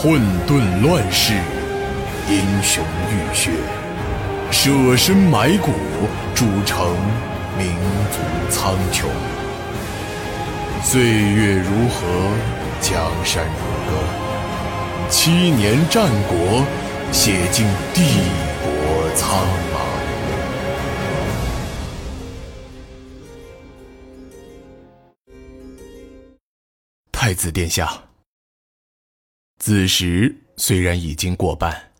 混沌乱世，英雄浴血，舍身埋骨，铸成民族苍穹。岁月如河，江山如歌，七年战国，写尽帝国苍茫。太子殿下。子时虽然已经过半，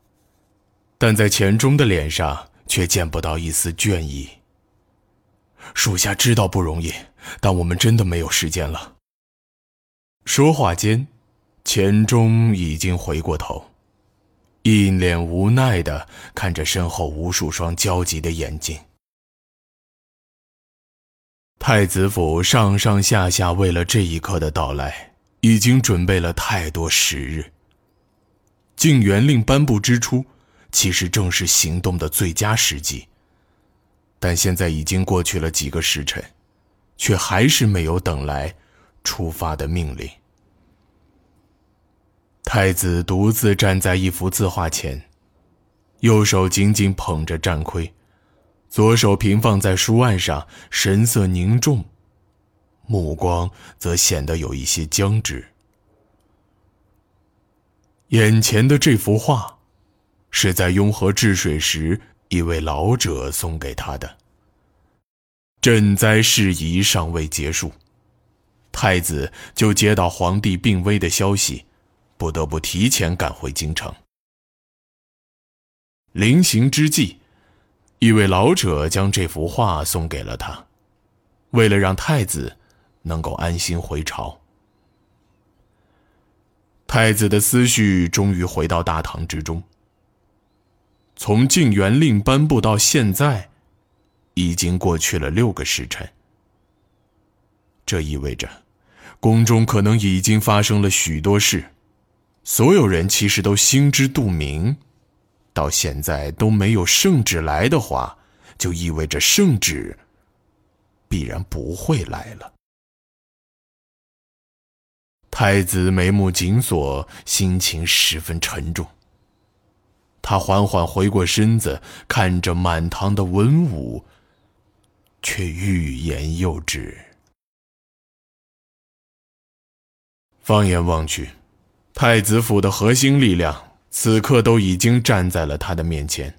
但在钱钟的脸上却见不到一丝倦意。属下知道不容易，但我们真的没有时间了。说话间，钱钟已经回过头，一脸无奈的看着身后无数双焦急的眼睛。太子府上上下下为了这一刻的到来。已经准备了太多时日。禁元令颁布之初，其实正是行动的最佳时机。但现在已经过去了几个时辰，却还是没有等来出发的命令。太子独自站在一幅字画前，右手紧紧捧着战盔，左手平放在书案上，神色凝重。目光则显得有一些僵直。眼前的这幅画，是在雍和治水时一位老者送给他的。赈灾事宜尚未结束，太子就接到皇帝病危的消息，不得不提前赶回京城。临行之际，一位老者将这幅画送给了他，为了让太子。能够安心回朝，太子的思绪终于回到大唐之中。从禁元令颁布到现在，已经过去了六个时辰。这意味着，宫中可能已经发生了许多事，所有人其实都心知肚明。到现在都没有圣旨来的话，就意味着圣旨必然不会来了。太子眉目紧锁，心情十分沉重。他缓缓回过身子，看着满堂的文武，却欲言又止。放眼望去，太子府的核心力量此刻都已经站在了他的面前。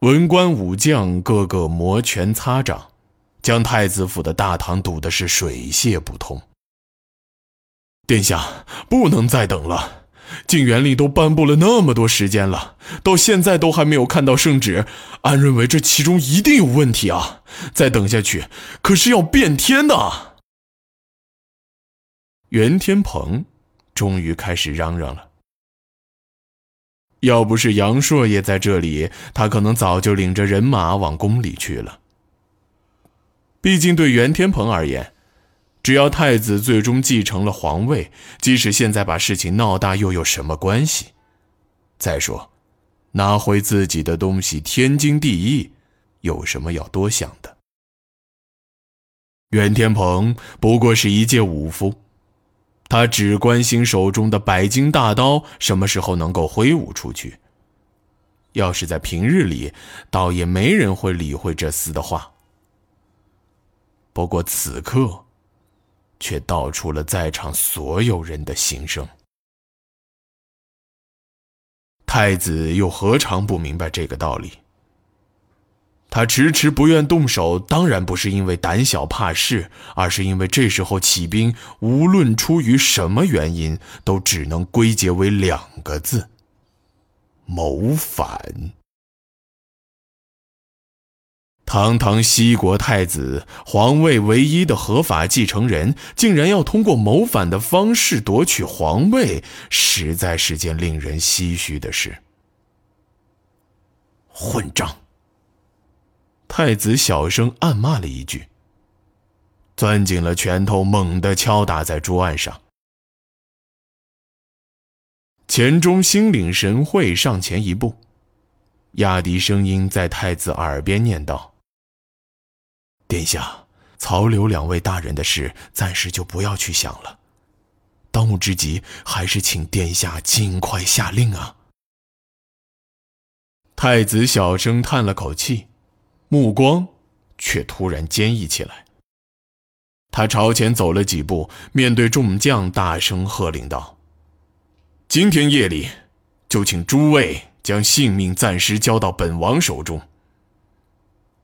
文官武将个个摩拳擦掌，将太子府的大堂堵的是水泄不通。殿下不能再等了，禁元令都颁布了那么多时间了，到现在都还没有看到圣旨，安认为这其中一定有问题啊！再等下去可是要变天的。袁天鹏终于开始嚷嚷了，要不是杨硕也在这里，他可能早就领着人马往宫里去了。毕竟对袁天鹏而言。只要太子最终继承了皇位，即使现在把事情闹大，又有什么关系？再说，拿回自己的东西天经地义，有什么要多想的？袁天鹏不过是一介武夫，他只关心手中的百斤大刀什么时候能够挥舞出去。要是在平日里，倒也没人会理会这厮的话。不过此刻。却道出了在场所有人的心声。太子又何尝不明白这个道理？他迟迟不愿动手，当然不是因为胆小怕事，而是因为这时候起兵，无论出于什么原因，都只能归结为两个字：谋反。堂堂西国太子，皇位唯一的合法继承人，竟然要通过谋反的方式夺取皇位，实在是件令人唏嘘的事。混账！太子小声暗骂了一句，攥紧了拳头，猛地敲打在桌案上。钱钟心领神会，上前一步，压低声音在太子耳边念道。殿下，曹刘两位大人的事，暂时就不要去想了。当务之急还是请殿下尽快下令啊！太子小声叹了口气，目光却突然坚毅起来。他朝前走了几步，面对众将大声喝令道：“今天夜里，就请诸位将性命暂时交到本王手中。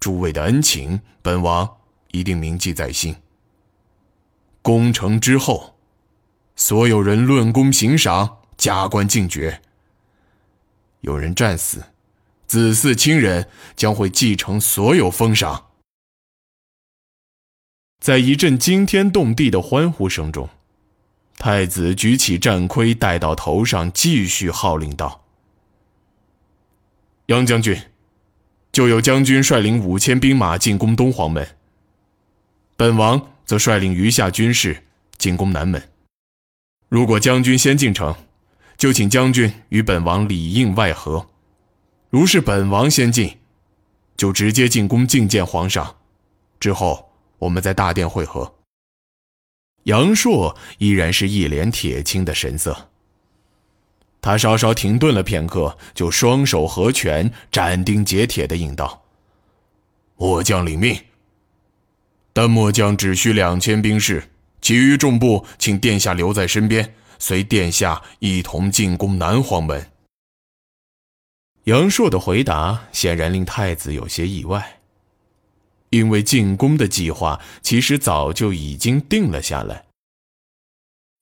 诸位的恩情，本王一定铭记在心。攻城之后，所有人论功行赏，加官进爵。有人战死，子嗣亲人将会继承所有封赏。”在一阵惊天动地的欢呼声中，太子举起战盔戴到头上，继续号令道：“杨将军，就有将军率领五千兵马进攻东皇门，本王则率领余下军士进攻南门。如果将军先进城，就请将军与本王里应外合；如是本王先进，就直接进宫觐见皇上，之后。”我们在大殿会合。杨硕依然是一脸铁青的神色。他稍稍停顿了片刻，就双手合拳，斩钉截铁的应道：“末将领命。但末将只需两千兵士，其余众部请殿下留在身边，随殿下一同进攻南黄门。”杨硕的回答显然令太子有些意外。因为进攻的计划其实早就已经定了下来。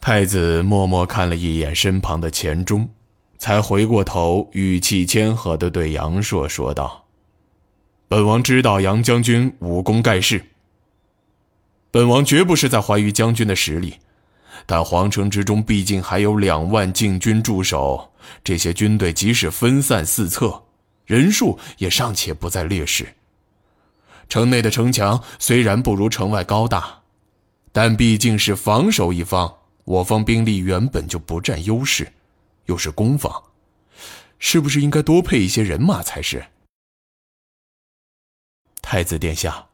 太子默默看了一眼身旁的钱钟，才回过头，语气谦和地对杨硕说道：“本王知道杨将军武功盖世，本王绝不是在怀疑将军的实力，但皇城之中毕竟还有两万禁军驻守，这些军队即使分散四侧，人数也尚且不在劣势。”城内的城墙虽然不如城外高大，但毕竟是防守一方，我方兵力原本就不占优势，又是攻防，是不是应该多配一些人马才是？太子殿下，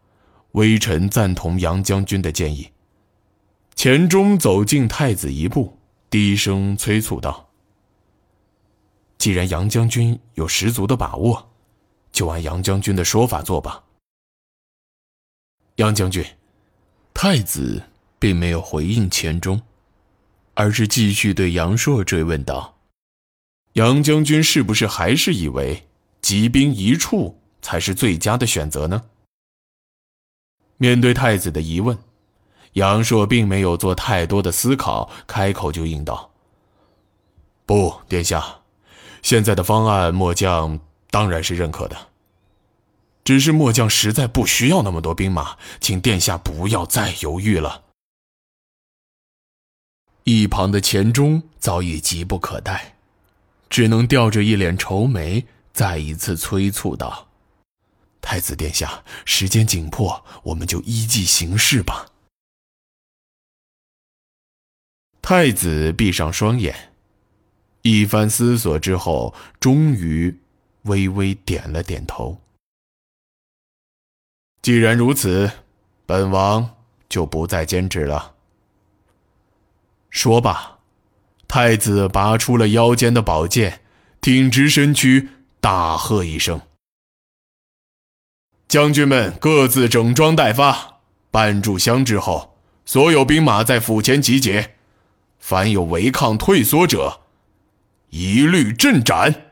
微臣赞同杨将军的建议。钱钟走近太子一步，低声催促道：“既然杨将军有十足的把握，就按杨将军的说法做吧。”杨将军，太子并没有回应钱钟，而是继续对杨硕追问道：“杨将军是不是还是以为集兵一处才是最佳的选择呢？”面对太子的疑问，杨硕并没有做太多的思考，开口就应道：“不，殿下，现在的方案，末将当然是认可的。”只是末将实在不需要那么多兵马，请殿下不要再犹豫了。一旁的钱钟早已急不可待，只能吊着一脸愁眉，再一次催促道：“太子殿下，时间紧迫，我们就依计行事吧。”太子闭上双眼，一番思索之后，终于微微点了点头。既然如此，本王就不再坚持了。说罢，太子拔出了腰间的宝剑，挺直身躯，大喝一声：“将军们各自整装待发！半炷香之后，所有兵马在府前集结，凡有违抗退缩者，一律阵斩！”